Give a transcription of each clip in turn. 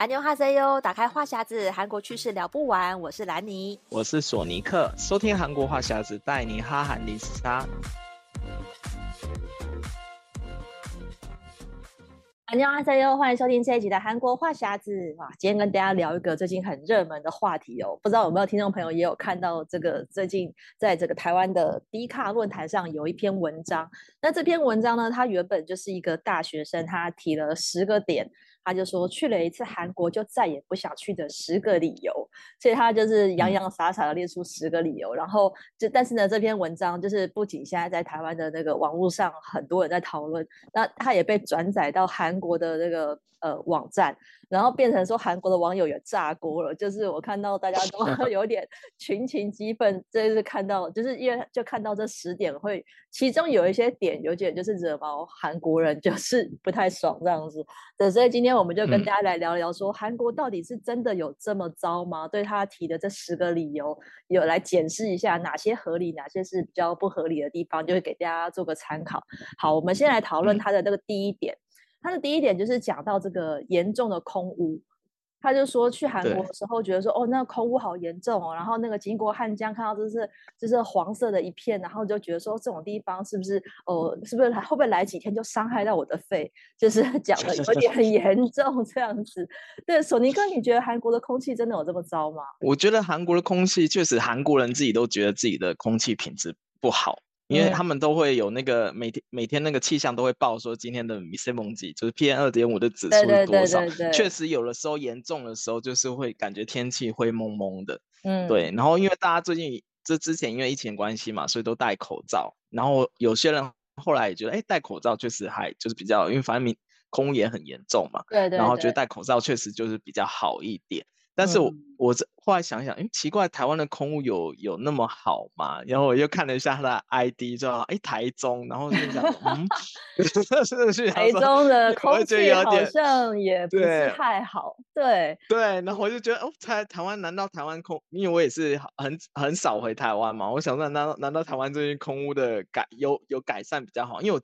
安妞哈塞哟，打开话匣子，韩国趣事聊不完。我是兰妮，我是索尼克，收听韩国话匣子，带你哈韩零时差。安妞哈塞哟，欢迎收听这一集的韩国话匣子。哇，今天跟大家聊一个最近很热门的话题哦，不知道有没有听众朋友也有看到这个最近在这个台湾的低卡论坛上有一篇文章。那这篇文章呢，它原本就是一个大学生，他提了十个点。他就说去了一次韩国就再也不想去的十个理由，所以他就是洋洋洒洒的列出十个理由，然后就但是呢，这篇文章就是不仅现在在台湾的那个网络上很多人在讨论，那他也被转载到韩国的那个呃网站。然后变成说韩国的网友也炸锅了，就是我看到大家都 有点群情激愤，这是看到就是因为就看到这十点会，其中有一些点有点就是惹毛韩国人，就是不太爽这样子。对，所以今天我们就跟大家来聊聊说，韩国到底是真的有这么糟吗？对他提的这十个理由，有来检视一下哪些合理，哪些是比较不合理的地方，就会给大家做个参考。好，我们先来讨论他的这个第一点。他的第一点就是讲到这个严重的空污，他就说去韩国的时候觉得说哦，那个空污好严重哦，然后那个经过汉江看到就是就是黄色的一片，然后就觉得说这种地方是不是哦，是不是会不会来几天就伤害到我的肺？就是 讲的有点很严重这样子。对，索尼哥，你觉得韩国的空气真的有这么糟吗？我觉得韩国的空气确实，韩国人自己都觉得自己的空气品质不好。因为他们都会有那个每天每天那个气象都会报说今天的米塞蒙级就是 PM 二点五的指数是多少，确实有的时候严重的时候就是会感觉天气灰蒙蒙的，嗯，对。然后因为大家最近这之前因为疫情关系嘛，所以都戴口罩。然后有些人后来也觉得，哎，戴口罩确实还就是比较，因为反正明空污也很严重嘛，对对。然后觉得戴口罩确实就是比较好一点。但是我、嗯、我这后来想想，哎，奇怪，台湾的空污有有那么好吗？然后我又看了一下他的 ID，知道哎台中，然后就想，嗯，台中的空气好像也不是太好，对对，对。然后我就觉得，哦，台台湾难道台湾空？因为我也是很很少回台湾嘛，我想说，难道难道台湾最近空屋的改有有改善比较好？因为我。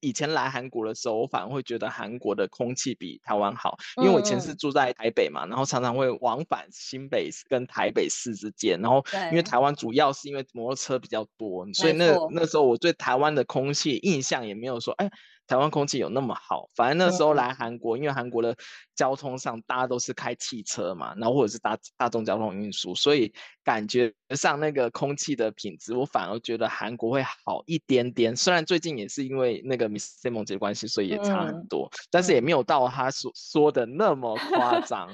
以前来韩国的时候，我反而会觉得韩国的空气比台湾好，因为我以前是住在台北嘛，然后常常会往返新北跟台北市之间，然后因为台湾主要是因为摩托车比较多，所以那那时候我对台湾的空气印象也没有说，哎。台湾空气有那么好？反正那时候来韩国，因为韩国的交通上大家都是开汽车嘛，然后或者是大大众交通运输，所以感觉上那个空气的品质，我反而觉得韩国会好一点点。虽然最近也是因为那个 Miss 谢梦洁关系，所以也差很多，但是也没有到他所说的那么夸张。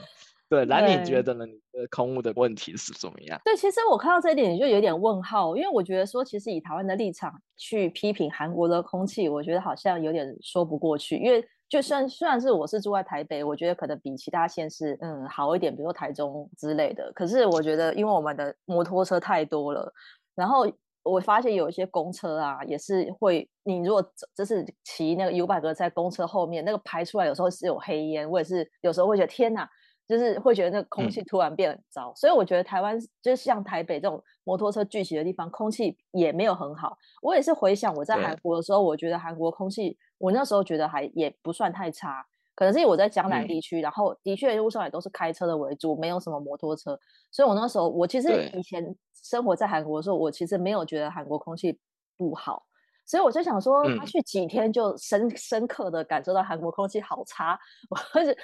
对，兰你觉得呢？你的空屋的问题是怎么样？对，其实我看到这一点就有点问号，因为我觉得说，其实以台湾的立场去批评韩国的空气，我觉得好像有点说不过去。因为就算虽然是我是住在台北，我觉得可能比其他县市嗯好一点，比如说台中之类的。可是我觉得，因为我们的摩托车太多了，然后我发现有一些公车啊，也是会，你如果就是骑那个 U-Bike 在公车后面，那个排出来有时候是有黑烟，我也是有时候会觉得天哪。就是会觉得那个空气突然变很糟，嗯，所以我觉得台湾就是像台北这种摩托车聚集的地方，空气也没有很好。我也是回想我在韩国的时候，我觉得韩国空气，我那时候觉得还也不算太差。可能是因为我在江南地区，嗯，然后的确路上也都是开车的为主，没有什么摩托车，所以我那时候我其实以前生活在韩国的时候，我其实没有觉得韩国空气不好。所以我就想说，他去几天就深、嗯、深刻的感受到韩国空气好差。我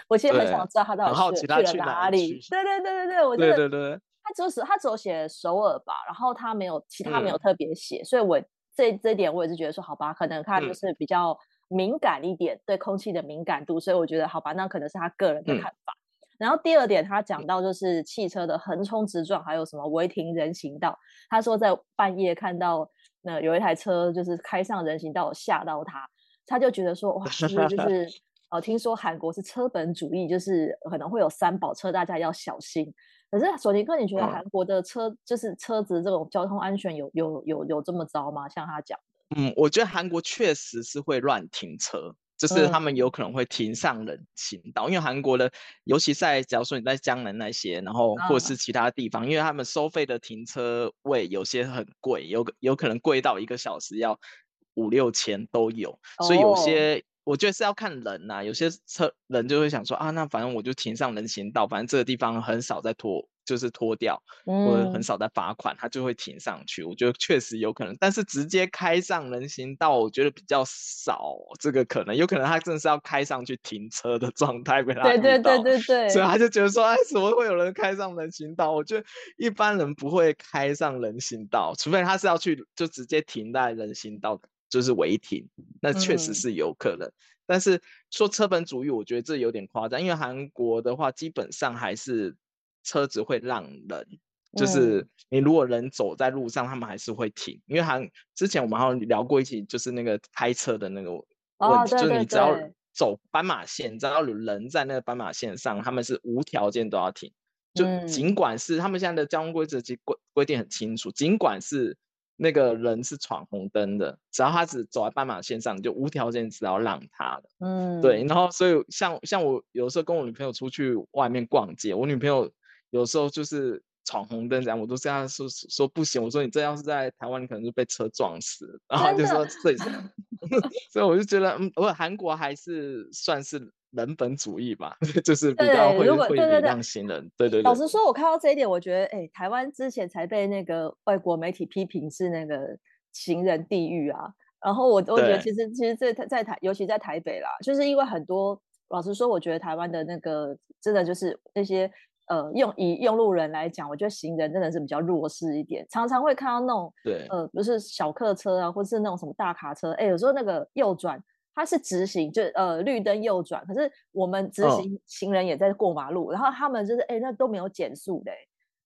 我其实很想知道他到底去，去了哪里。对对对对对，我觉得对对对，他只是他只有写首尔吧，然后他没有其他没有特别写、嗯，所以我这这一点我也是觉得说，好吧，可能他就是比较敏感一点，嗯、对空气的敏感度，所以我觉得好吧，那可能是他个人的看法。嗯然后第二点，他讲到就是汽车的横冲直撞，还有什么违停人行道。他说在半夜看到那有一台车就是开上人行道，吓到他，他就觉得说哇，是不是就是 呃，听说韩国是车本主义，就是可能会有三宝车，大家要小心。可是索尼克，你觉得韩国的车、嗯、就是车子这种交通安全有有有有这么糟吗？像他讲的，嗯，我觉得韩国确实是会乱停车。就是他们有可能会停上人行道，嗯、因为韩国的，尤其在假如说你在江南那些，然后或者是其他地方，嗯、因为他们收费的停车位有些很贵，有有可能贵到一个小时要五六千都有，哦、所以有些我觉得是要看人呐、啊，有些车人就会想说啊，那反正我就停上人行道，反正这个地方很少在拖。就是拖掉，或者很少在罚款，他就会停上去。我觉得确实有可能，但是直接开上人行道，我觉得比较少。这个可能有可能他真的是要开上去停车的状态被他对对对对对，所以他就觉得说，哎，怎么会有人开上人行道？我觉得一般人不会开上人行道，除非他是要去就直接停在人行道，就是违停，那确实是有可能。嗯、但是说车本主义，我觉得这有点夸张，因为韩国的话基本上还是。车子会让人，就是你如果人走在路上，嗯、他们还是会停，因为还之前我们好像聊过一起，就是那个开车的那个问题，哦、就是你只要走斑马线，只要有人在那个斑马线上，他们是无条件都要停，就尽管是他们现在的交通规则其实规规定很清楚，尽管是那个人是闯红灯的，只要他只走在斑马线上，你就无条件只要让他的，嗯，对，然后所以像像我有时候跟我女朋友出去外面逛街，我女朋友。有时候就是闯红灯这样，我都这样说说不行。我说你这要是在台湾，你可能就被车撞死。然后就说这，所以我就觉得，嗯，我韩国还是算是人本主义吧，就是比较会会礼让行人。对对对。老实说，我看到这一点，我觉得，哎，台湾之前才被那个外国媒体批评是那个行人地狱啊。然后我我觉得，其实其实在在台，尤其在台北啦，就是因为很多，老实说，我觉得台湾的那个真的就是那些。呃，用以用路人来讲，我觉得行人真的是比较弱势一点，常常会看到那种，对，呃，不是小客车啊，或是那种什么大卡车，哎，有时候那个右转，它是直行，就呃绿灯右转，可是我们直行行人也在过马路，哦、然后他们就是哎，那都没有减速的。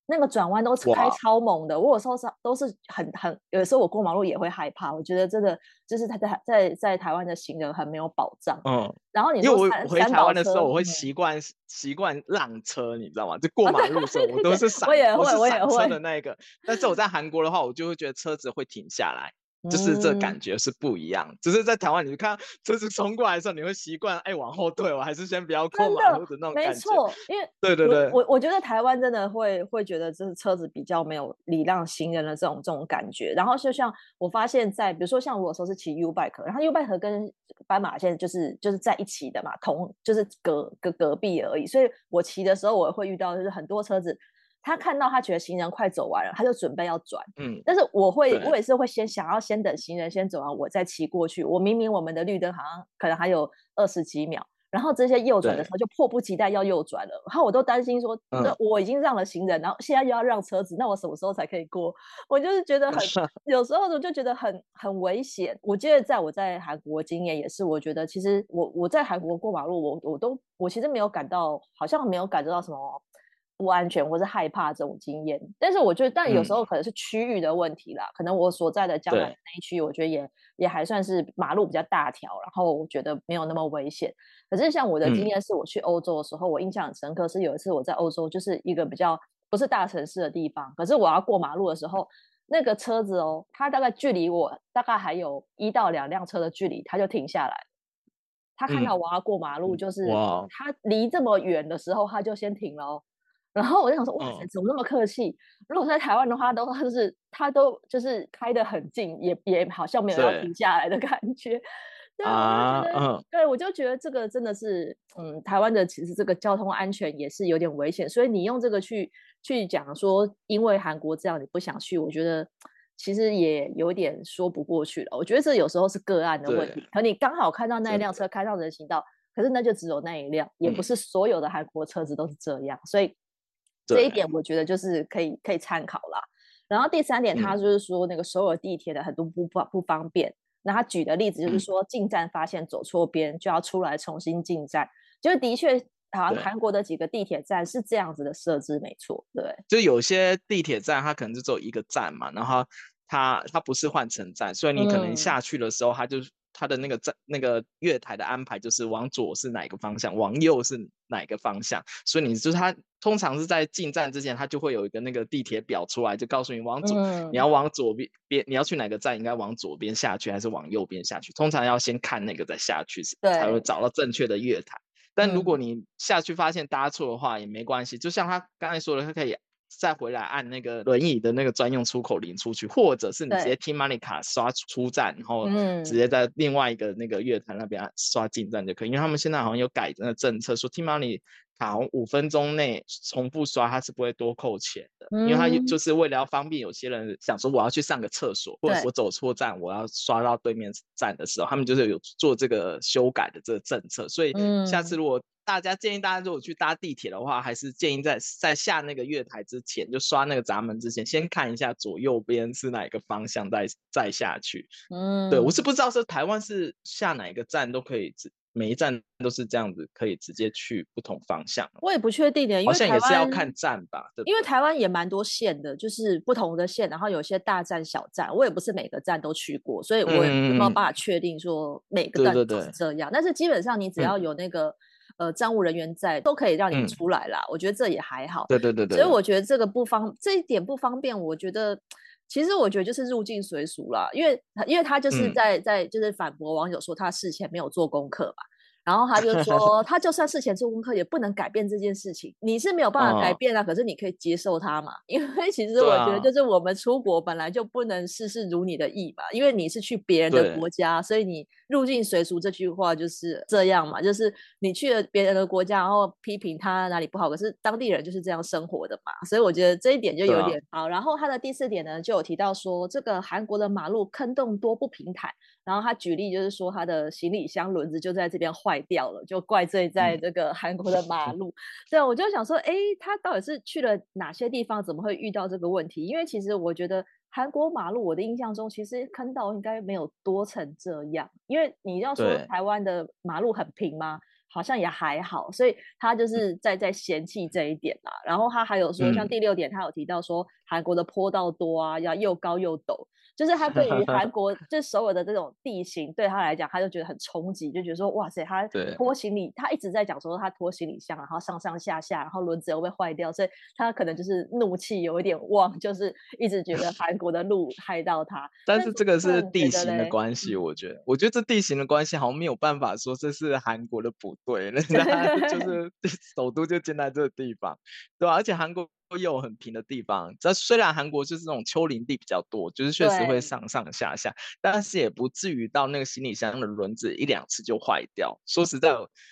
那个转弯都是开超猛的，我有时候是都是很很，有时候我过马路也会害怕。我觉得真的就是他在在在台湾的行人很没有保障。嗯，然后你说因为我回台湾的时候，我会习惯习惯让车，你知道吗？就过马路的时候，我都是闪，我也会，我也会车的那一个。但是我在韩国的话，我就会觉得车子会停下来。就是这感觉是不一样，只、嗯、是在台湾，你看车子冲过来的时候，你会习惯哎往后退，我还是先不要过马路的那种感觉。没错，因为对对对，我我觉得台湾真的会会觉得就是车子比较没有礼让行人的这种这种感觉。然后就像我发现在，在比如说像我有时候是骑 U bike，然后 U bike 跟斑马线就是就是在一起的嘛，同就是隔隔隔壁而已。所以我骑的时候，我会遇到就是很多车子。他看到他觉得行人快走完了，他就准备要转。嗯，但是我会，我也是会先想要先等行人先走完，我再骑过去。我明明我们的绿灯好像可能还有二十几秒，然后这些右转的时候就迫不及待要右转了。然后我都担心说，那、嗯、我已经让了行人，然后现在又要让车子，那我什么时候才可以过？我就是觉得很，有时候我就觉得很很危险。我记得在我在韩国经验也是，我觉得其实我我在韩国过马路，我我都我其实没有感到，好像没有感觉到什么。不安全或是害怕这种经验，但是我觉得，但有时候可能是区域的问题啦。嗯、可能我所在的江南那一区，我觉得也也还算是马路比较大条，然后我觉得没有那么危险。可是像我的经验是，我去欧洲的时候，嗯、我印象很深刻，是有一次我在欧洲，就是一个比较不是大城市的地方，可是我要过马路的时候，那个车子哦，它大概距离我大概还有一到两辆车的距离，它就停下来。他看到我要过马路，就是他离这么远的时候，他就先停了哦。然后我就想说，哇塞，怎么那么客气？嗯、如果在台湾的话，都就是他都就是开得很近，也也好像没有要停下来的 感觉。对，啊、对，我就觉得这个真的是，嗯，台湾的其实这个交通安全也是有点危险。所以你用这个去去讲说，因为韩国这样你不想去，我觉得其实也有点说不过去了。我觉得这有时候是个案的问题，可你刚好看到那一辆车开上人行道，可是那就只有那一辆，也不是所有的韩国车子都是这样，嗯、所以。这一点我觉得就是可以可以参考啦。然后第三点，他就是说那个首尔地铁的很多不方不方便。那他举的例子就是说，进站发现走错边就要出来重新进站。就是的确，好像韩国的几个地铁站是这样子的设置，没错，对。就有些地铁站它可能就只有一个站嘛，然后它它不是换乘站，所以你可能下去的时候，它就。嗯它的那个站那个月台的安排就是往左是哪个方向，往右是哪个方向，所以你就是它通常是在进站之前，它就会有一个那个地铁表出来，就告诉你往左，嗯、你要往左边边，你要去哪个站，应该往左边下去还是往右边下去？通常要先看那个再下去，才会找到正确的月台。但如果你下去发现搭错的话也没关系，就像他刚才说的，他可以。再回来按那个轮椅的那个专用出口领出去，或者是你直接 T-money 卡刷出站，然后直接在另外一个那个月台那边刷进站就可以。因为他们现在好像有改那个政策，说 T-money 卡五分钟内重复刷，它是不会多扣钱的，因为它就是为了要方便有些人想说我要去上个厕所，或者我走错站，我要刷到对面站的时候，他们就是有做这个修改的这个政策。所以下次如果大家建议大家如果去搭地铁的话，还是建议在在下那个月台之前，就刷那个闸门之前，先看一下左右边是哪个方向，再再下去。嗯，对，我是不知道是台湾是下哪一个站都可以，每一站都是这样子，可以直接去不同方向。我也不确定的，因为好像也是要看站吧。对对，因为台湾也蛮多线的，就是不同的线，然后有些大站小站，我也不是每个站都去过，所以我也没有办法确定说每个站都是这样。但是基本上你只要有那个。嗯呃，站务人员在都可以让你出来啦，嗯、我觉得这也还好。对对对对。所以我觉得这个不方这一点不方便，我觉得其实我觉得就是入境随俗啦，因为因为他就是在、嗯、在就是反驳网友说他事前没有做功课嘛。然后他就说，他就算事前做功课，也不能改变这件事情。你是没有办法改变啊，哦、可是你可以接受他嘛。因为其实我觉得，就是我们出国本来就不能事事如你的意嘛。因为你是去别人的国家，所以你入境随俗这句话就是这样嘛。就是你去了别人的国家，然后批评他哪里不好，可是当地人就是这样生活的嘛。所以我觉得这一点就有点好。然后他的第四点呢，就有提到说，这个韩国的马路坑洞多不平坦。然后他举例就是说，他的行李箱轮子就在这边坏掉了，就怪罪在这个韩国的 马路。对，我就想说，哎，他到底是去了哪些地方，怎么会遇到这个问题？因为其实我觉得韩国马路，我的印象中其实坑道应该没有多成这样。因为你要说台湾的马路很平吗？好像也还好。所以他就是在在嫌弃这一点啦。然后他还有说，像第六点，他有提到说韩国的坡道多啊，要又高又陡。就是他对于韩 国，就所有的这种地形，对他来讲，他就觉得很冲击，就觉得说，哇塞，他拖行李，他一直在讲说他拖行李箱，然后上上下下，然后轮子又被坏掉，所以他可能就是怒气有一点旺，就是一直觉得 韩国的路害到他。但是这个是地形的关系，我觉得，我觉得这地形的关系好像没有办法说这是韩国的不对，人家就是首都就建在这个地方，对吧？而且韩国。都有很平的地方，这虽然韩国就是这种丘陵地比较多，就是确实会上上下下，但是也不至于到那个行李箱的轮子一两次就坏掉。说实在，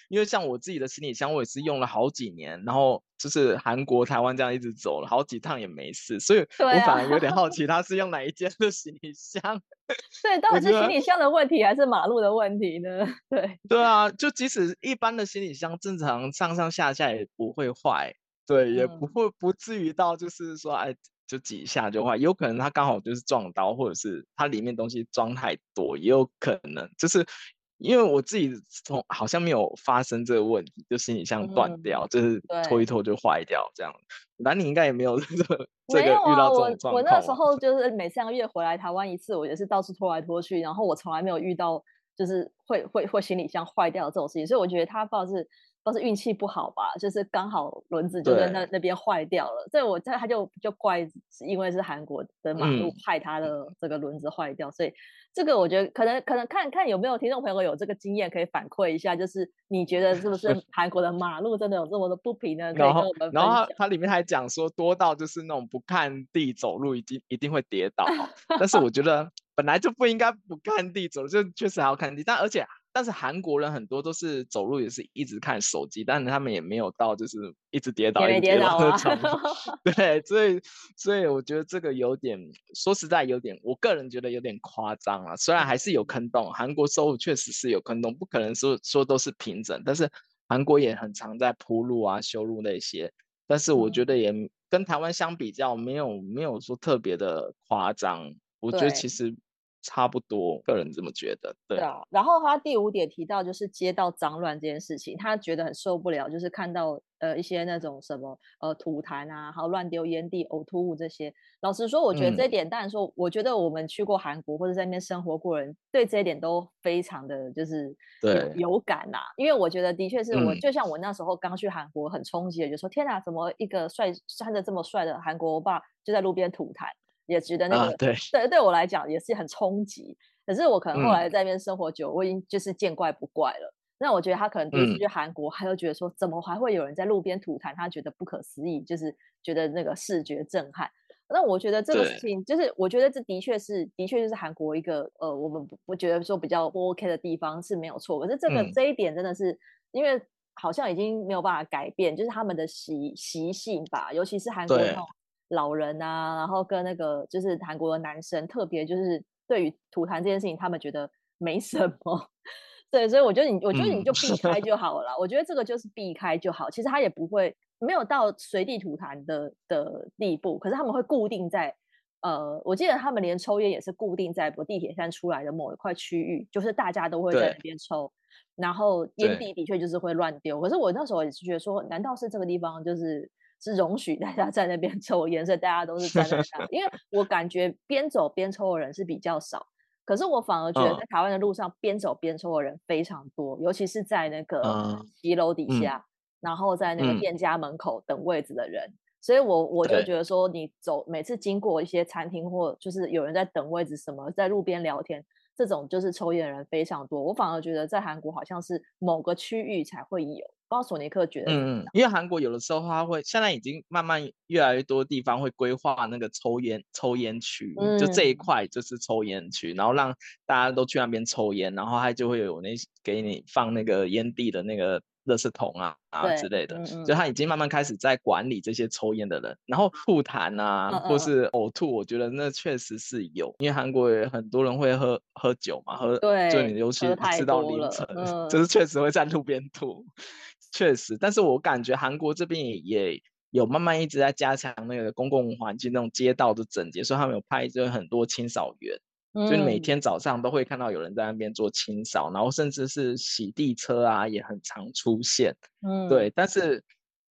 因为像我自己的行李箱，我也是用了好几年，然后就是韩国、台湾这样一直走了好几趟也没事，所以我反而有点好奇，他是用哪一间的行李箱？对，到底是行李箱的问题还是马路的问题呢？对，对啊，就即使一般的行李箱正常上上下下也不会坏。对，也不会不至于到就是说，哎，就几下就坏，有可能它刚好就是撞到，或者是它里面东西装太多，也有可能。就是因为我自己从好像没有发生这个问题，就行李箱断掉，嗯、就是拖一拖就坏掉这样。那你应该也没有 这个这个遇到这种状况。我我那时候 就是每三个月回来台湾一次，我也是到处拖来拖去，然后我从来没有遇到就是会会会行李箱坏掉这种事情，所以我觉得他不知道是。都是运气不好吧，就是刚好轮子就在那那边坏掉了，所以我在他就就怪，因为是韩国的马路害他的这个轮子坏掉，嗯、所以这个我觉得可能可能看看有没有听众朋友有这个经验可以反馈一下，就是你觉得是不是 韩国的马路真的有这么的不平呢？然后，然后他里面还讲说多到就是那种不看地走路一定一定会跌倒，但是我觉得本来就不应该不看地走，就确实还要看地，但而且。但是韩国人很多都是走路也是一直看手机，但是他们也没有到就是一直跌倒一直跌倒的程度。对，所以所以我觉得这个有点，说实在有点，我个人觉得有点夸张啊。虽然还是有坑洞，韩国收入确实是有坑洞，不可能说说都是平整，但是韩国也很常在铺路啊、修路那些。但是我觉得也跟台湾相比较，没有没有说特别的夸张。我觉得其实。差不多，个人这么觉得。对，对啊。然后他第五点提到就是街道脏乱这件事情，他觉得很受不了，就是看到呃一些那种什么呃吐痰啊，还有乱丢烟蒂、呕吐物这些。老实说，我觉得这一点，当然说，我觉得我们去过韩国或者在那边生活过人，对这一点都非常的就是对有感呐、啊。因为我觉得的确是我，嗯、就像我那时候刚去韩国，很冲击的，就说天哪，怎么一个帅穿着这么帅的韩国欧巴就在路边吐痰？也觉得那个、啊、对对，对我来讲也是很冲击。可是我可能后来在那边生活久，嗯、我已经就是见怪不怪了。那我觉得他可能第一次去韩国，他就觉得说，怎么还会有人在路边吐痰？他觉得不可思议，就是觉得那个视觉震撼。那我觉得这个事情，就是我觉得这的确是，的确就是韩国一个呃，我们不不觉得说比较不 OK 的地方是没有错。可是这个、嗯、这一点真的是，因为好像已经没有办法改变，就是他们的习习性吧，尤其是韩国那种。老人啊，然后跟那个就是韩国的男生，特别就是对于吐痰这件事情，他们觉得没什么。对，所以我觉得你，我觉得你就避开就好了。嗯、我觉得这个就是避开就好。其实他也不会没有到随地吐痰的的地步，可是他们会固定在呃，我记得他们连抽烟也是固定在地铁站出来的某一块区域，就是大家都会在那边抽，然后烟蒂的确就是会乱丢。可是我那时候也是觉得说，难道是这个地方就是？是容许大家在那边 抽烟，所以大家都是站在那。因为我感觉边走边抽的人是比较少，可是我反而觉得在台湾的路上边走边抽的人非常多，尤其是在那个骑楼底下，然后在那个店家门口等位置的人。所以我我就觉得说，你走每次经过一些餐厅或就是有人在等位置，什么在路边聊天，这种就是抽烟的人非常多。我反而觉得在韩国好像是某个区域才会有。不知道索尼克觉得，嗯，因为韩国有的时候他会，现在已经慢慢越来越多地方会规划那个抽烟抽烟区，嗯、就这一块就是抽烟区，然后让大家都去那边抽烟，然后他就会有那给你放那个烟蒂的那个。垃圾桶啊啊之类的，嗯嗯，就。他已经慢慢开始在管理这些抽烟的人，然后吐痰啊，或是呕吐，我觉得那确实是有，因为韩国也很多人会喝喝酒嘛，喝，对，就你尤其吃到凌晨，嗯、就是确实会在路边吐，确实。但是我感觉韩国这边也也有慢慢一直在加强那个公共环境那种街道的整洁，所以他们有派就很多清扫员。所以每天早上都会看到有人在那边做清扫，嗯、然后甚至是洗地车啊，也很常出现。嗯，对。但是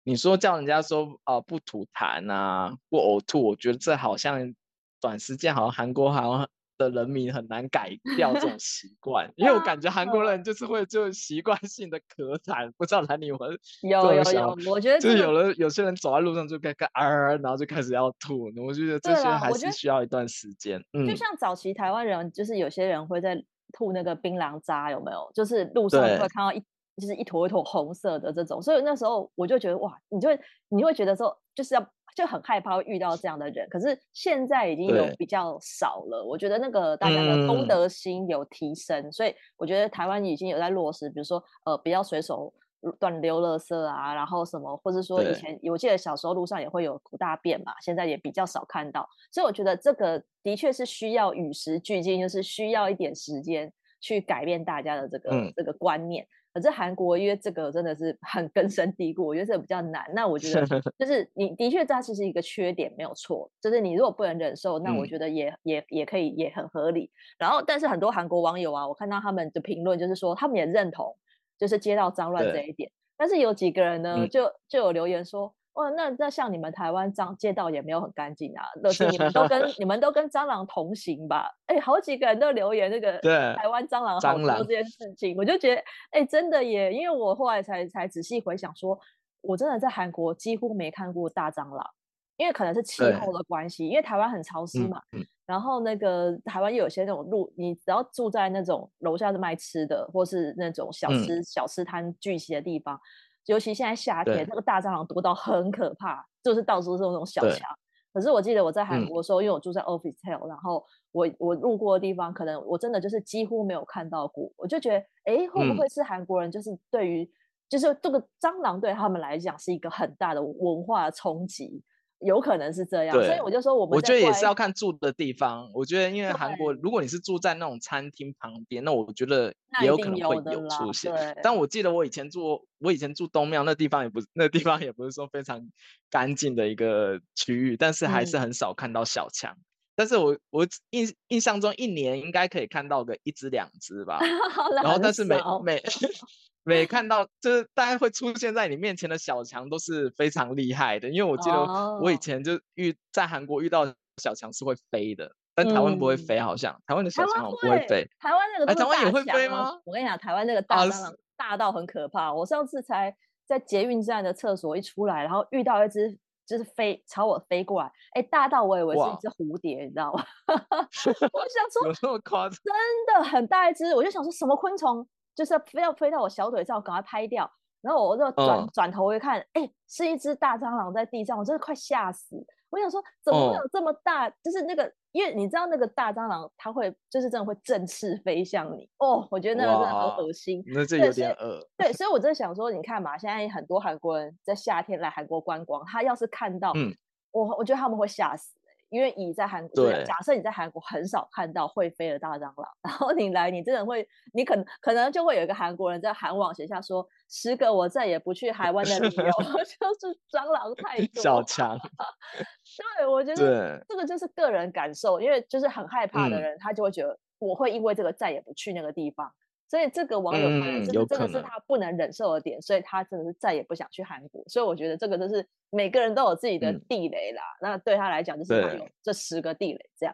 你说叫人家说啊、呃、不吐痰啊，不呕吐，我觉得这好像短时间好像韩国好像。的人民很难改掉这种习 惯，因为我感觉韩国人就是会就习惯性的咳痰，不知道哪里有 有有有，我觉得就是有了有些人走在路上就开始啊，然后就开始要吐，我觉得这些还是需要一段时间。嗯，就像早期台湾人，就是有些人会在吐那个槟榔渣，有没有？就是路上会看到一就是一坨一坨红色的这种，所以那时候我就觉得哇，你就会你会觉得说就是要。就很害怕遇到这样的人，可是现在已经有比较少了。我觉得那个大家的公德心有提升，嗯、所以我觉得台湾已经有在落实，比如说呃，不要随手乱丢垃圾啊，然后什么，或者说以前我记得小时候路上也会有吐大便嘛，现在也比较少看到。所以我觉得这个的确是需要与时俱进，就是需要一点时间去改变大家的这个、嗯、这个观念。可是韩国，因为这个真的是很根深蒂固，我觉得这个比较难。那我觉得 就是你的确它其实是一个缺点，没有错。就是你如果不能忍受，那我觉得也、嗯、也也可以，也很合理。然后，但是很多韩国网友啊，我看到他们的评论，就是说他们也认同，就是街道脏乱这一点。但是有几个人呢，就就有留言说。哦，那那像你们台湾脏街道也没有很干净啊，乐是你们都跟 你们都跟蟑螂同行吧？哎，好几个人都留言那个台湾蟑螂好多这件事情，我就觉得哎，真的耶，因为我后来才才仔细回想说，我真的在韩国几乎没看过大蟑螂，因为可能是气候的关系，因为台湾很潮湿嘛，嗯嗯、然后那个台湾又有些那种路，你只要住在那种楼下是卖吃的，或是那种小吃、嗯、小吃摊聚集的地方。尤其现在夏天，那个大蟑螂多到很可怕，就是到处是那种小强。可是我记得我在韩国的时候，嗯、因为我住在 Officetel，然后我我路过的地方，可能我真的就是几乎没有看到过。我就觉得，哎，会不会是韩国人就是对于，嗯、就是这个蟑螂对他们来讲是一个很大的文化冲击？有可能是这样，所以我就说，我们我觉得也是要看住的地方。我觉得，因为韩国，如果你是住在那种餐厅旁边，那我觉得也有可能会有出现。但我记得我以前住，我以前住东庙那地方也不是，那地方也不是说非常干净的一个区域，但是还是很少看到小强。嗯但是我我印印象中一年应该可以看到个一只两只吧。然后但是每每 每看到就是大概会出现在你面前的小强都是非常厉害的，因为我记得我以前就遇在韩国遇到小强是会飞的，但台湾不会飞，好像、嗯、台湾的小强不会飞。台湾那个、啊、台湾也会飞吗？我跟你讲，台湾那个大蟑螂大到很可怕。我上次才在捷运站的厕所一出来，然后遇到一只。就是飞朝我飞过来，哎、欸，大到我以为是一只蝴蝶，你知道吗？我想说，有这么夸张？真的很大一只，我就想说什么昆虫，就是非要飞到我小腿上，赶快拍掉。然后我就转转、嗯、头一看，哎、欸，是一只大蟑螂在地上，我真的快吓死。我想说，怎么会有这么大？哦、就是那个，因为你知道那个大蟑螂，它会就是真的会振翅飞向你。哦，我觉得那个真的很恶心。那这有点恶。对，所以我在想说，你看嘛，现在很多韩国人在夏天来韩国观光，他要是看到，嗯、我我觉得他们会吓死。因为你在韩国，假设你在韩国很少看到会飞的大蟑螂，然后你来，你真的会，你可能可能就会有一个韩国人在韩网写下说，十个我再也不去台湾的理由就是蟑螂太 多。小强，对，我觉得这个就是个人感受，因为就是很害怕的人，他就会觉得我会因为这个再也不去那个地方。所以这个网友他真的真的是他不能忍受的点，嗯、所以他真的是再也不想去韩国。所以我觉得这个就是每个人都有自己的地雷啦。嗯、那对他来讲，就是他有这十个地雷这样。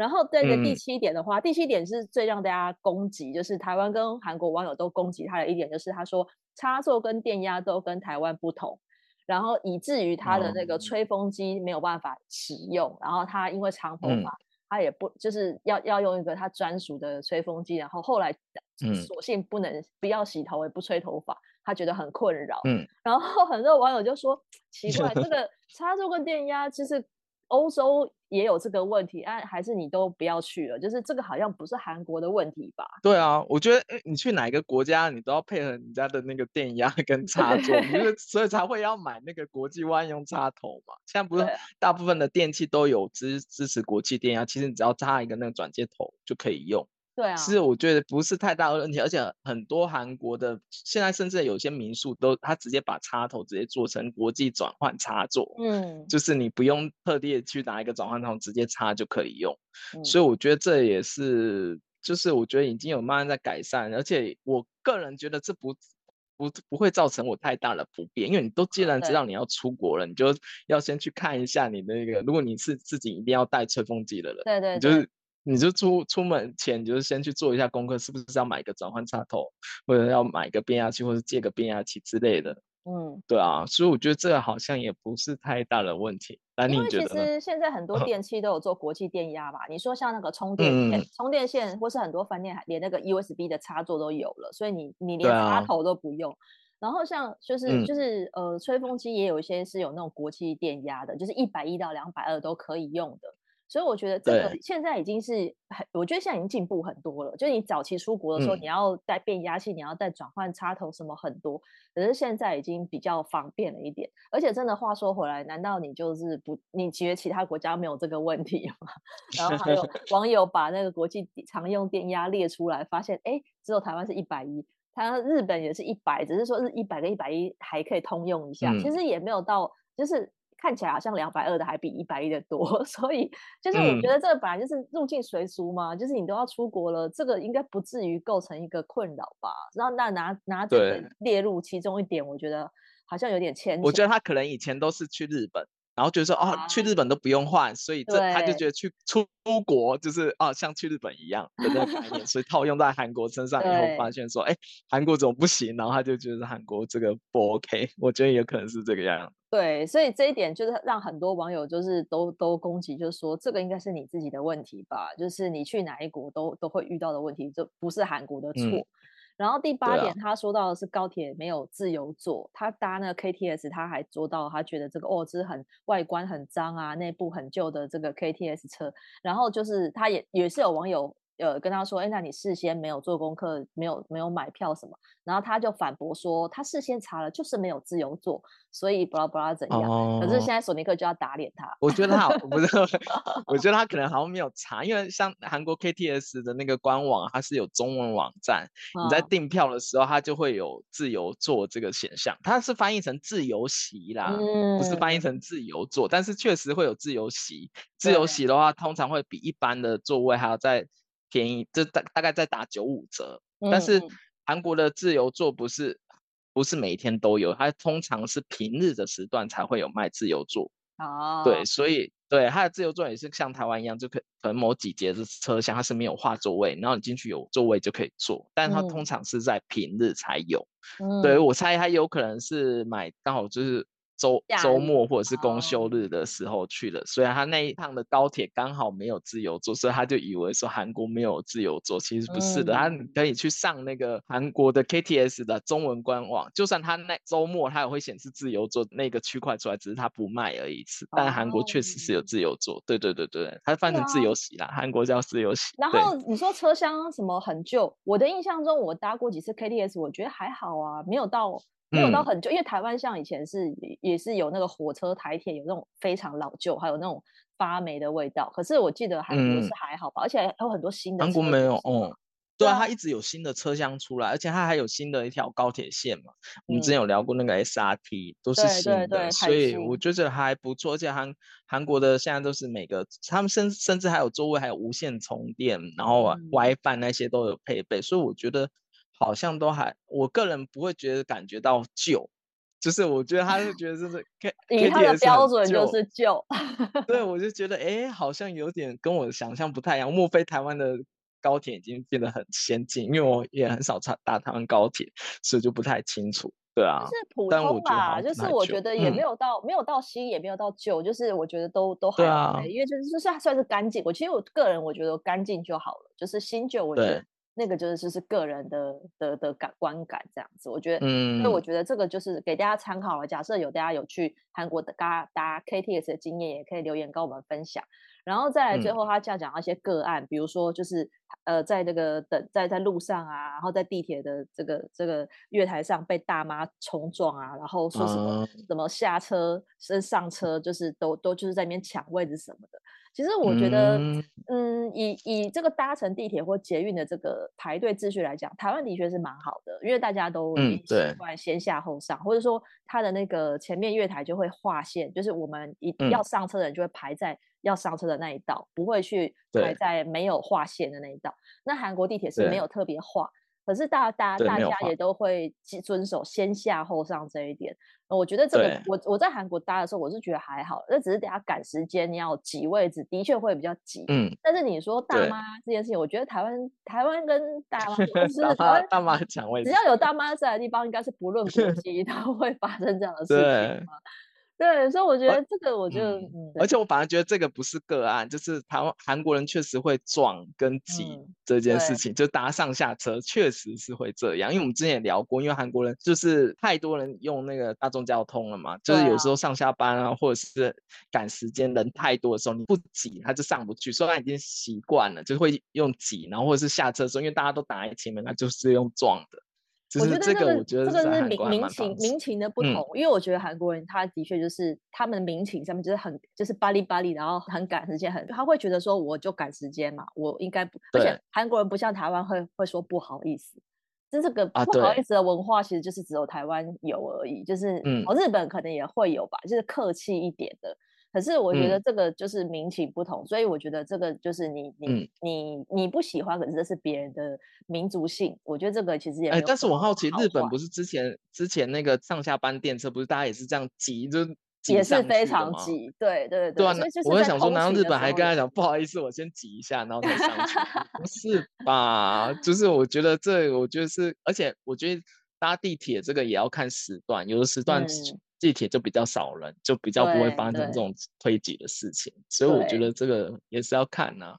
然后这个第七点的话，嗯、第七点是最让大家攻击，就是台湾跟韩国网友都攻击他的一点，就是他说插座跟电压都跟台湾不同，然后以至于他的那个吹风机没有办法使用。嗯、然后他因为长头发。嗯他也不就是要要用一个他专属的吹风机，然后后来索性不能不要洗头，也不吹头发，他觉得很困扰。嗯，然后很多网友就说奇怪，这个插座跟电压其实。欧洲也有这个问题，啊，还是你都不要去了？就是这个好像不是韩国的问题吧？对啊，我觉得你去哪一个国家，你都要配合人家的那个电压跟 插座，对所以才会要买那个国际万用插头嘛。现在不是大部分的电器都有支支持国际电压，其实你只要插一个那个转接头就可以用。对啊，是我觉得不是太大的问题，而且很多韩国的现在甚至有些民宿都他直接把插头直接做成国际转换插座，嗯，就是你不用特地去拿一个转换头直接插就可以用，嗯、所以我觉得这也是就是我觉得已经有慢慢在改善，而且我个人觉得这不不不会造成我太大的不便，因为你都既然知道。你要出国了，你就要先去看一下你的那个，如果你是自己一定要带吹风机的人，对对，对，就是。你就出出门前，你就是先去做一下功课，是不是要买一个转换插头，或者要买一个变压器，或者借个变压器之类的。嗯，对啊，所以我觉得这个好像也不是太大的问题。那你觉得？因为其实现在很多电器都有做国际电压吧？你说像那个充电线，嗯、充电线，或是很多饭店还连那个 USB 的插座都有了，所以你你连插头都不用。啊、然后像就是、嗯、就是呃，吹风机也有一些是有那种国际电压的，就是一百一到两百二都可以用的。所以我觉得这个现在已经是很，我觉得现在已经进步很多了。就是你早期出国的时候，你要带变压器，你要带转换插头，什么很多。可是现在已经比较方便了一点。而且真的话说回来，难道你就是不？你觉得其他国家没有这个问题吗？然后还有 网友把那个国际常用电压列出来，发现哎，只有台湾是一百一，他日本也是一百，只是说是一百跟一百一还可以通用一下，其实也没有到就是。看起来好像两百二的还比一百一的多，所以就是我觉得这个本来就是入境随俗嘛，嗯、就是你都要出国了，这个应该不至于构成一个困扰吧？然后那拿拿这个列入其中一点，我觉得好像有点牵。我觉得他可能以前都是去日本。然后觉得说哦，去日本都不用换，所以这他就觉得去出国就是啊，像去日本一样的那个概念，所以套用在韩国身上以后，发现说哎对，韩国怎么不行？然后他就觉得韩国这个不 OK，我觉得也可能是这个样子。对，所以这一点就是让很多网友就是都都攻击，就是说这个应该是你自己的问题吧，就是你去哪一国都都会遇到的问题，这不是韩国的错。嗯然后第八点，他说到的是高铁没有自由坐，啊、他搭那个 KTS，他还说到他觉得这个哦，这是很外观很脏啊，内部很旧的这个 KTS 车。然后就是他也也是有网友呃跟他说，哎，那你事先没有做功课，没有没有买票什么？然后他就反驳说，他事先查了，就是没有自由座，所以不知道不知道怎样。哦、可是现在索尼克就要打脸他。我觉得他好，不是，我觉得他可能好像没有查，因为像韩国 KTS 的那个官网，它是有中文网站，哦、你在订票的时候，它就会有自由座这个选项，它是翻译成自由席啦，嗯、不是翻译成自由座，但是确实会有自由席。自由席的话，通常会比一般的座位还要再便宜，这大大概在打九五折。嗯、但是韩国的自由座不是不是每天都有，它通常是平日的时段才会有卖自由座。哦，对，所以对它的自由座也是像台湾一样，就可可能某几节的车厢它是没有划座位，然后你进去有座位就可以坐，但它通常是在平日才有。嗯，对，我猜它有可能是买刚好就是。周周末或者是公休日的时候去的，所以他那一趟的高铁刚好没有自由座，所以他就以为说韩国没有自由座，其实不是的，他可以去上那个韩国的 KTS 的中文官网，就算他那周末他也会显示自由座那个区块出来，只是他不卖而已。但韩国确实是有自由座，对对对对，他翻成自由席啦，韩国叫自由席。然后你说车厢什么很旧，我的印象中我搭过几次 KTS，我觉得还好啊，没有到。没有到很旧，嗯、因为台湾像以前是也是有那个火车台铁有那种非常老旧，还有那种发霉的味道。可是我记得韩国是还好吧，嗯、而且还有很多新的。韩国没有哦，对啊，它一直有新的车厢出来，而且它还有新的一条高铁线嘛。嗯、我们之前有聊过那个 SRT 都是新的，对对对，所以我觉得还不错。而且韩韩国的现在都是每个他们甚甚至还有座位还有无线充电，然后 WiFi 那些都有配备，嗯、所以我觉得。好像都还，我个人不会觉得感觉到旧，就是我觉得他是 觉得就是以他的标准就是旧，对，我就觉得哎，好像有点跟我想象不太一样。莫非台湾的高铁已经变得很先进？因为我也很少搭搭台湾高铁，所以就不太清楚。对啊，是普通吧，就是我觉得也没有到、嗯、没有到新，也没有到旧，就是我觉得都都还好，啊、因为就是就是算是干净。我其实我个人我觉得干净就好了，就是新旧我觉得。那个就是就是个人的的的感观感这样子，我觉得，嗯，所以我觉得这个就是给大家参考了。假设有大家有去韩国的搭搭 KTS 的经验，也可以留言跟我们分享。然后再来最后，他这样讲一些个案，嗯、比如说就是呃，在这个等在在路上啊，然后在地铁的这个这个月台上被大妈冲撞啊，然后说什么怎、嗯、么下车是上车，就是都都就是在那边抢位置什么的。其实我觉得，嗯，嗯，以以这个搭乘地铁或捷运的这个排队秩序来讲，台湾的确是蛮好的，因为大家都习惯先下后上，嗯、或者说它的那个前面月台就会划线，就是我们一要上车的人就会排在要上车的那一道，嗯、不会去排在没有划线的那一道。那韩国地铁是没有特别划。可是大大大家也都会遵守先下后上这一点，我觉得这个我我在韩国搭的时候，我是觉得还好，那只是等下赶时间，你要挤位置，的确会比较挤。嗯，但是你说大妈这件事情，我觉得台湾台湾跟大妈 就是台湾大妈抢位置，只要有大妈在的地方，应该是不论国 籍都会发生这样的事情。对，所以我觉得这个，我就，而且我反而觉得这个不是个案，就是台湾韩国人确实会撞跟挤这件事情，嗯、就搭上下车确实是会这样。因为我们之前也聊过，因为韩国人就是太多人用那个大众交通了嘛，就是有时候上下班啊，或者是赶时间人太多的时候，你不挤他就上不去，所以他已经习惯了，就会用挤，然后或者是下车的时候，因为大家都挡在前面，他就是用撞的。我觉得这个，这个是民民情民情的不同，嗯、因为我觉得韩国人他的确就是他们的民情上面就是很就是巴里巴里，然后很赶时间，很他会觉得说我就赶时间嘛，我应该不，而且韩国人不像台湾会会说不好意思，就这个不好意思的文化其实就是只有台湾有而已，就是嗯，日本可能也会有吧，就是客气一点的。可是我觉得这个就是民情不同，嗯、所以我觉得这个就是你你、嗯、你你不喜欢，可是这是别人的民族性。我觉得这个其实也哎，但是我好奇，日本不是之前之前那个上下班电车，不是大家也是这样挤，就也是非常挤，对对对。对啊，我会想说，难道日本还跟他讲不好意思，我先挤一下，然后再上去？不是吧？就是我觉得这，我觉得是，而且我觉得搭地铁这个也要看时段，有的时段。嗯地铁就比较少人，就比较不会发生这种推挤的事情，所以我觉得这个也是要看呐、啊。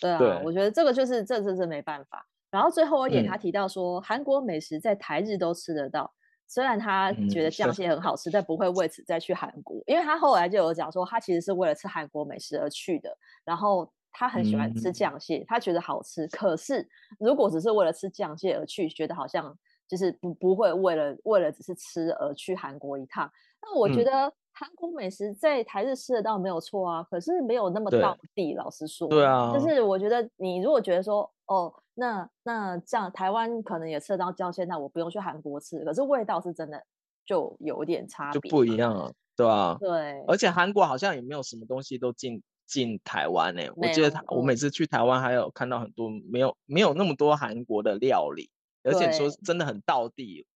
对啊，对我觉得这个就是这这是没办法。然后最后一点，他提到说，嗯、韩国美食在台日都吃得到，虽然他觉得酱蟹很好吃，嗯、但不会为此再去韩国，因为他后来就有讲说，他其实是为了吃韩国美食而去的。然后他很喜欢吃酱蟹，嗯、他觉得好吃。可是如果只是为了吃酱蟹而去，觉得好像就是不不会为了为了只是吃而去韩国一趟。那我觉得韩国美食在台日吃得到没有错啊，可是没有那么到地。老实说，对啊，就是我觉得你如果觉得说哦，那那这样台湾可能也吃得到酱蟹，那我不用去韩国吃。可是味道是真的就有点差别，就不一样了。对啊，对，而且韩国好像也没有什么东西都进进台湾呢。我记得他，我每次去台湾还有看到很多没有没有那么多韩国的料理，而且说真的很道地，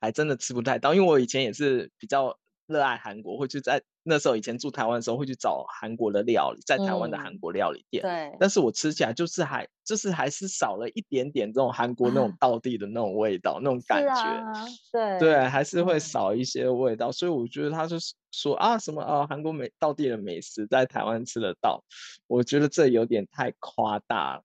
还真的吃不太到。因为我以前也是比较热爱韩国，会去在那时候以前住台湾的时候会去找韩国的料理，在台湾的韩国料理店。对，但是我吃起来就是还就是还是少了一点点这种韩国那种 道地的那种味道，那种感觉。对对，还是会少一些味道。所以我觉得他就是。说啊什么啊韩国美道地的美食在台湾吃得到，我觉得这有点太夸大了，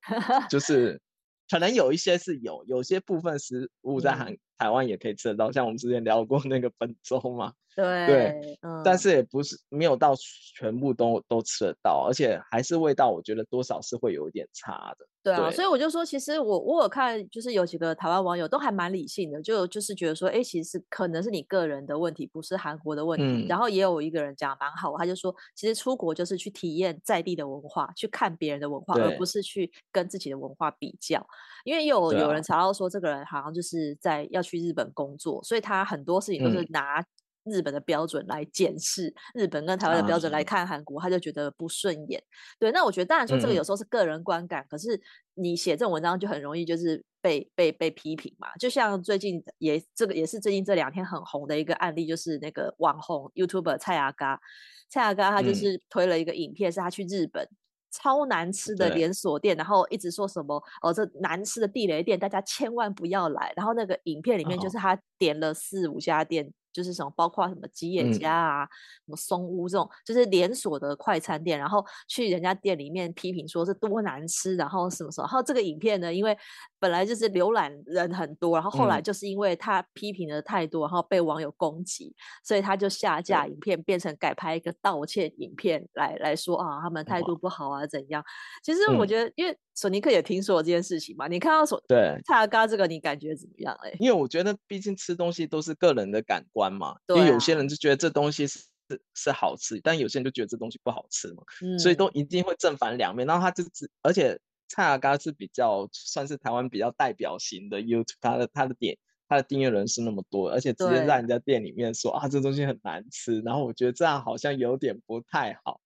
就是可能有一些是有，有些部分食物在韩、嗯、台湾也可以吃得到，像我们之前聊过那个本州嘛。对对，嗯，但是也不是没有到全部都都吃得到，而且还是味道，我觉得多少是会有一点差的。对啊，对，所以我就说，其实我我有看，就是有几个台湾网友都还蛮理性的，就就是觉得说，哎，其实可能是你个人的问题，不是韩国的问题。嗯、然后也有一个人讲蛮好，他就说，其实出国就是去体验在地的文化，去看别人的文化，而不是去跟自己的文化比较。因为有有人查到说，这个人好像就是在要去日本工作，所以他很多事情都是拿。嗯日本的标准来检视日本跟台湾的标准来看韩国，他就觉得不顺眼。对，那我觉得当然说这个有时候是个人观感，嗯、可是你写这种文章就很容易就是被被被批评嘛。就像最近也这个也是最近这两天很红的一个案例，就是那个网红 YouTuber 蔡阿嘎，蔡阿嘎他就是推了一个影片，是他去日本、嗯、超难吃的连锁店，然后一直说什么哦这难吃的地雷店，大家千万不要来。然后那个影片里面就是他点了四五家店。就是什么，包括什么吉野家啊，嗯、什么松屋这种，就是连锁的快餐店，然后去人家店里面批评说是多难吃，然后什么什么，然后这个影片呢，因为本来就是浏览人很多，然后后来就是因为他批评的太多，然后被网友攻击，所以他就下架影片，变成改拍一个道歉影片来来说啊，他们态度不好啊怎样？其实我觉得，因为。索尼克也听说了这件事情嘛？你看到索对蔡阿嘎这个，你感觉怎么样？哎，因为我觉得毕竟吃东西都是个人的感官嘛，因为有些人就觉得这东西是是好吃，但有些人就觉得这东西不好吃嘛，嗯、所以都一定会正反两面。然后他就只，而且蔡阿嘎是比较算是台湾比较代表型的 YouTube，他的他的点他的订阅人是那么多，而且直接在人家店里面说啊，这东西很难吃，然后我觉得这样好像有点不太好。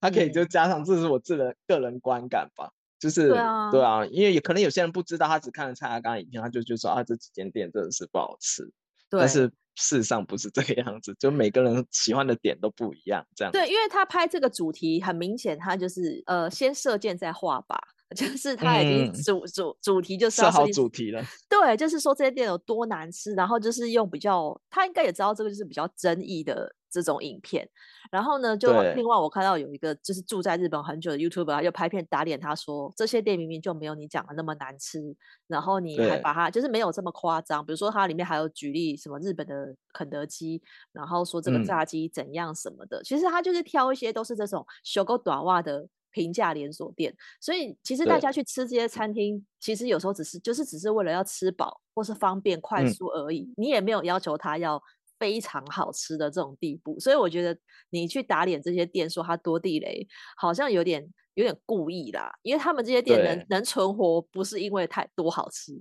他可以就加上这是我自己的个人观感吧。就是对啊，对啊，因为也可能有些人不知道，他只看了蔡阿刚影片，他就觉得说啊，这几间店真的是不好吃。对，但是事实上不是这个样子，就每个人喜欢的点都不一样，这样。对，因为他拍这个主题很明显，他就是呃，先射箭再画靶，就是他已经主、嗯、主主题就是设好主题了。对，就是说这些店有多难吃，然后就是用比较，他应该也知道这个就是比较争议的。这种影片，然后呢，就另外我看到有一个就是住在日本很久的 YouTuber，他就拍片打脸，他说这些店明明就没有你讲的那么难吃，然后你还把它就是没有这么夸张，比如说它里面还有举例什么日本的肯德基，然后说这个炸鸡怎样什么的，嗯、其实他就是挑一些都是这种修狗短袜的平价连锁店，所以其实大家去吃这些餐厅，其实有时候只是就是只是为了要吃饱或是方便快速而已，嗯、你也没有要求他要。非常好吃的这种地步，所以我觉得你去打脸这些店，说它多地雷，好像有点有点故意啦。因为他们这些店能能存活，不是因为太多好吃，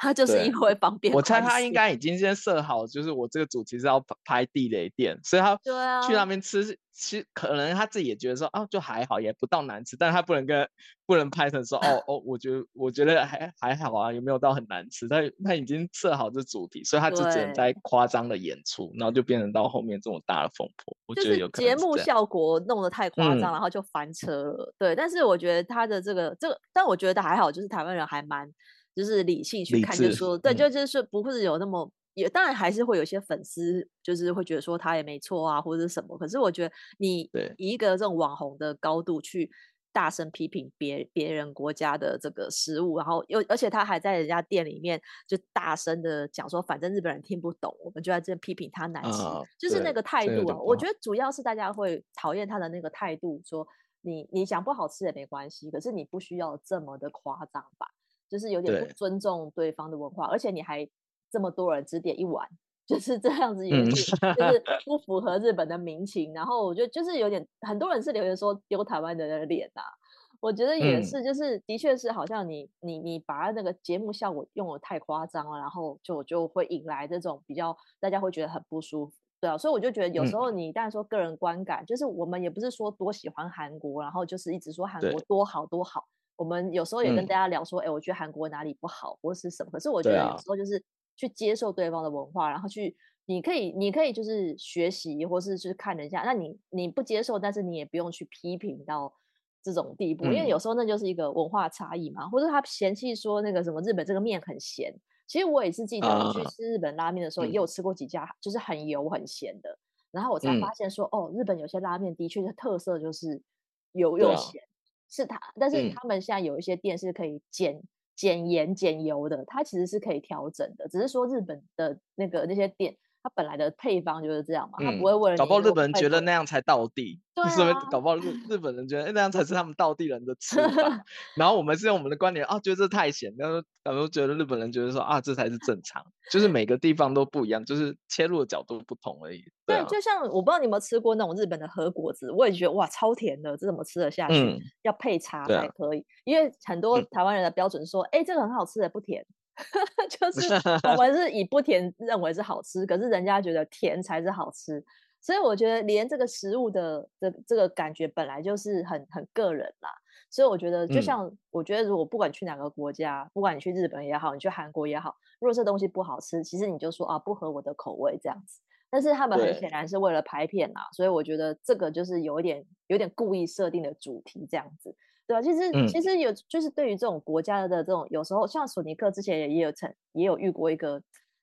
它就是因为方便。我猜他应该已经先设好，就是我这个主题是要拍地雷店，所以他去那边吃。其实可能他自己也觉得说啊，就还好，也不到难吃，但是他不能跟不能拍成说哦哦，我觉得我觉得还还好啊，有没有到很难吃？他他已经设好这主题，所以他就只能在夸张的演出，然后就变成到后面这么大的风波。我觉得有可能节目效果弄得太夸张，嗯、然后就翻车了。对，但是我觉得他的这个这个，但我觉得还好，就是台湾人还蛮就是理性去看，就说对，就就是不会有那么。也当然还是会有些粉丝，就是会觉得说他也没错啊，或者是什么。可是我觉得你以一个这种网红的高度去大声批评别别人国家的这个食物，然后又而且他还在人家店里面就大声的讲说，反正日本人听不懂，我们就在这批评他难吃，呃、就是那个态度啊。我觉得主要是大家会讨厌他的那个态度，说你你讲不好吃也没关系，可是你不需要这么的夸张吧，就是有点不尊重对方的文化，而且你还这么多人只点一碗。就是这样子也是，就是 不符合日本的民情。然后我觉得就是有点，很多人是留言说丢台湾人的脸呐。我觉得也是，就是的确是好像你你你把那个节目效果用的太夸张了，然后就就会引来这种比较大家会觉得很不舒服，对啊。所以我就觉得有时候你当然说个人观感，就是我们也不是说多喜欢韩国，然后就是一直说韩国多好多好。我们有时候也跟大家聊说，哎，我觉得韩国哪里不好或是什么。可是我觉得有时候就是。去接受对方的文化，然后去，你可以，你可以就是学习，或是去看人家。那你你不接受，但是你也不用去批评到这种地步，嗯、因为有时候那就是一个文化差异嘛。或者他嫌弃说那个什么日本这个面很咸，其实我也是记得我去吃日本拉面的时候，也有吃过几家就是很油很咸的，嗯、然后我才发现说，嗯、哦，日本有些拉面的确是特色就是油又咸，啊、是他，但是他们现在有一些店是可以减。减盐减油的，它其实是可以调整的，只是说日本的那个那些店，它本来的配方就是这样嘛，它不会为了、嗯、搞不好日本人觉得那样才道地，对、啊，搞不好日日本人觉得那样才是他们道地人的 吃法，然后我们是用我们的观点啊，觉得这太咸，然后然后觉得日本人觉得说啊，这才是正常，就是每个地方都不一样，就是切入的角度不同而已。对，就像我不知道你有没有吃过那种日本的和果子，我也觉得哇，超甜的，这怎么吃得下去？嗯、要配茶才可以，啊、因为很多台湾人的标准说，哎、嗯，这个很好吃的不甜。就是 我们是以不甜认为是好吃，可是人家觉得甜才是好吃，所以我觉得连这个食物的这这个感觉本来就是很很个人啦。所以我觉得，就像我觉得，如果不管去哪个国家，嗯、不管你去日本也好，你去韩国也好，如果这东西不好吃，其实你就说啊，不合我的口味这样子。但是他们很显然是为了拍片啦，所以我觉得这个就是有一点有点故意设定的主题这样子。对啊，其实、嗯、其实有就是对于这种国家的这种，有时候像索尼克之前也也有曾也有遇过一个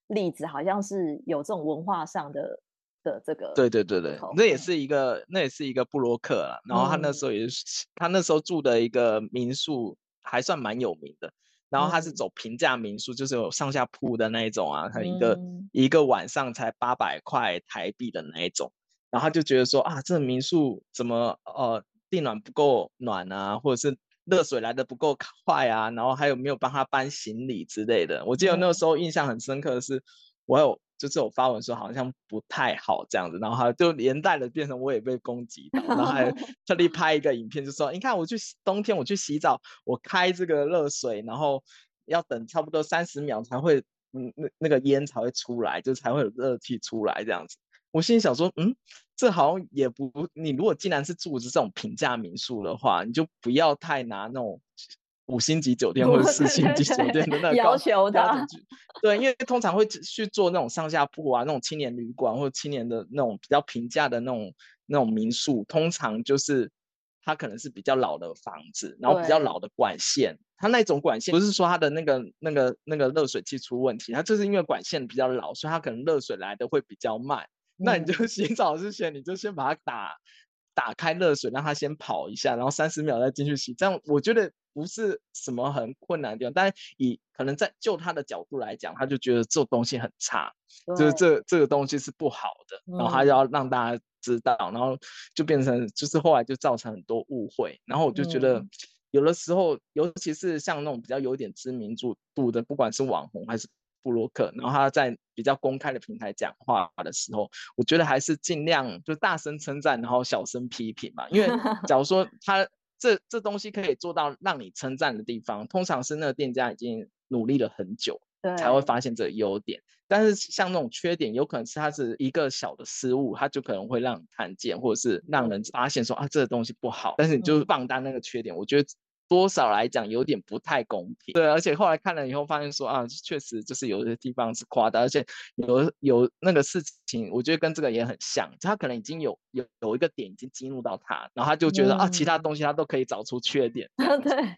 例子，好像是有这种文化上的的这个。对对对对，那也是一个那也是一个布洛克啦，然后他那时候也是、嗯、他那时候住的一个民宿还算蛮有名的，然后他是走平价民宿，嗯、就是有上下铺的那一种啊，他一个、嗯、一个晚上才八百块台币的那一种，然后他就觉得说啊，这个民宿怎么呃。地暖不够暖啊，或者是热水来的不够快啊，然后还有没有帮他搬行李之类的？我记得那个时候印象很深刻的是，我有就是我发文说好像不太好这样子，然后他就连带的变成我也被攻击到，然后还 特地拍一个影片，就说你看我去冬天我去洗澡，我开这个热水，然后要等差不多三十秒才会，嗯，那那个烟才会出来，就才会有热气出来这样子。我心里想说，嗯，这好像也不，你如果既然是住这种平价民宿的话，你就不要太拿那种五星级酒店或者四星级酒店的那个要求的，对，因为通常会去做那种上下铺啊，那种青年旅馆或者青年的那种比较平价的那种那种民宿，通常就是它可能是比较老的房子，然后比较老的管线，对它那种管线不是说它的那个那个那个热水器出问题，它就是因为管线比较老，所以它可能热水来的会比较慢。那你就 洗澡之前，你就先把它打打开热水，让它先跑一下，然后三十秒再进去洗。这样我觉得不是什么很困难的地方，但是以可能在就他的角度来讲，他就觉得这东西很差，就是这这个东西是不好的，然后他要让大家知道，嗯、然后就变成就是后来就造成很多误会。然后我就觉得有的时候，嗯、尤其是像那种比较有点知名度度的，不管是网红还是。部落客，然后他在比较公开的平台讲话的时候，我觉得还是尽量就大声称赞，然后小声批评嘛。因为 假如说他这这东西可以做到让你称赞的地方，通常是那个店家已经努力了很久，才会发现这个优点。但是像那种缺点，有可能是他是一个小的失误，他就可能会让你看见，或者是让人发现说啊这个东西不好，但是你就放大那个缺点，我觉得。多少来讲有点不太公平，对，而且后来看了以后发现说啊，确实就是有些地方是夸大，而且有有那个事情，我觉得跟这个也很像，他可能已经有有有一个点已经激怒到他，然后他就觉得、嗯、啊，其他东西他都可以找出缺点，对，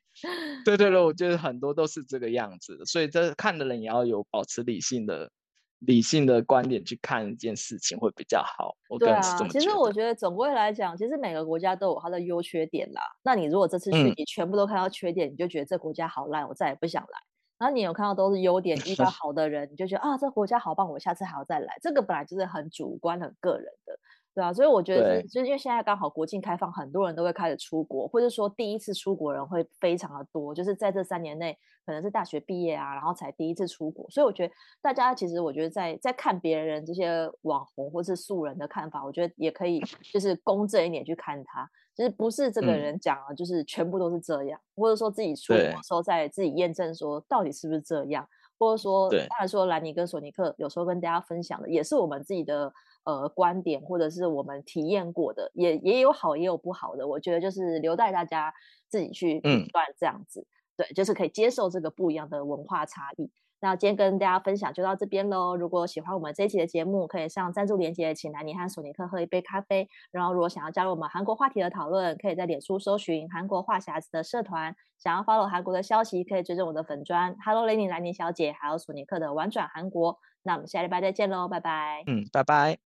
对对对，我觉得很多都是这个样子的，所以这看的人也要有保持理性的理性的观点去看一件事情会比较好。我对啊，其实我觉得总归来讲，其实每个国家都有它的优缺点啦。那你如果这次去，你全部都看到缺点，嗯、你就觉得这国家好烂，我再也不想来。然后你有看到都是优点，遇到 好的人，你就觉得啊，这国家好棒，我下次还要再来。这个本来就是很主观、很个人的。对啊，所以我觉得，就是因为现在刚好国境开放，很多人都会开始出国，或者说第一次出国人会非常的多，就是在这三年内，可能是大学毕业啊，然后才第一次出国。所以我觉得大家其实，我觉得在在看别人这些网红或是素人的看法，我觉得也可以 就是公正一点去看他，就是不是这个人讲啊，就是全部都是这样，嗯、或者说自己出国的时候再自己验证说到底是不是这样，或者说当然说兰尼跟索尼克有时候跟大家分享的也是我们自己的。呃，观点或者是我们体验过的，也也有好也有不好的，我觉得就是留待大家自己去判断这样子，嗯、对，就是可以接受这个不一样的文化差异。那今天跟大家分享就到这边喽。如果喜欢我们这一期的节目，可以上赞助连结，请兰尼和索尼克喝一杯咖啡。然后，如果想要加入我们韩国话题的讨论，可以在脸书搜寻韩国话匣子的社团。想要 follow 韩国的消息，可以追踪我的粉专 Hello Lenny 兰尼小姐，还有索尼克的玩转韩国。那我们下礼拜再见喽，拜拜。嗯，拜拜。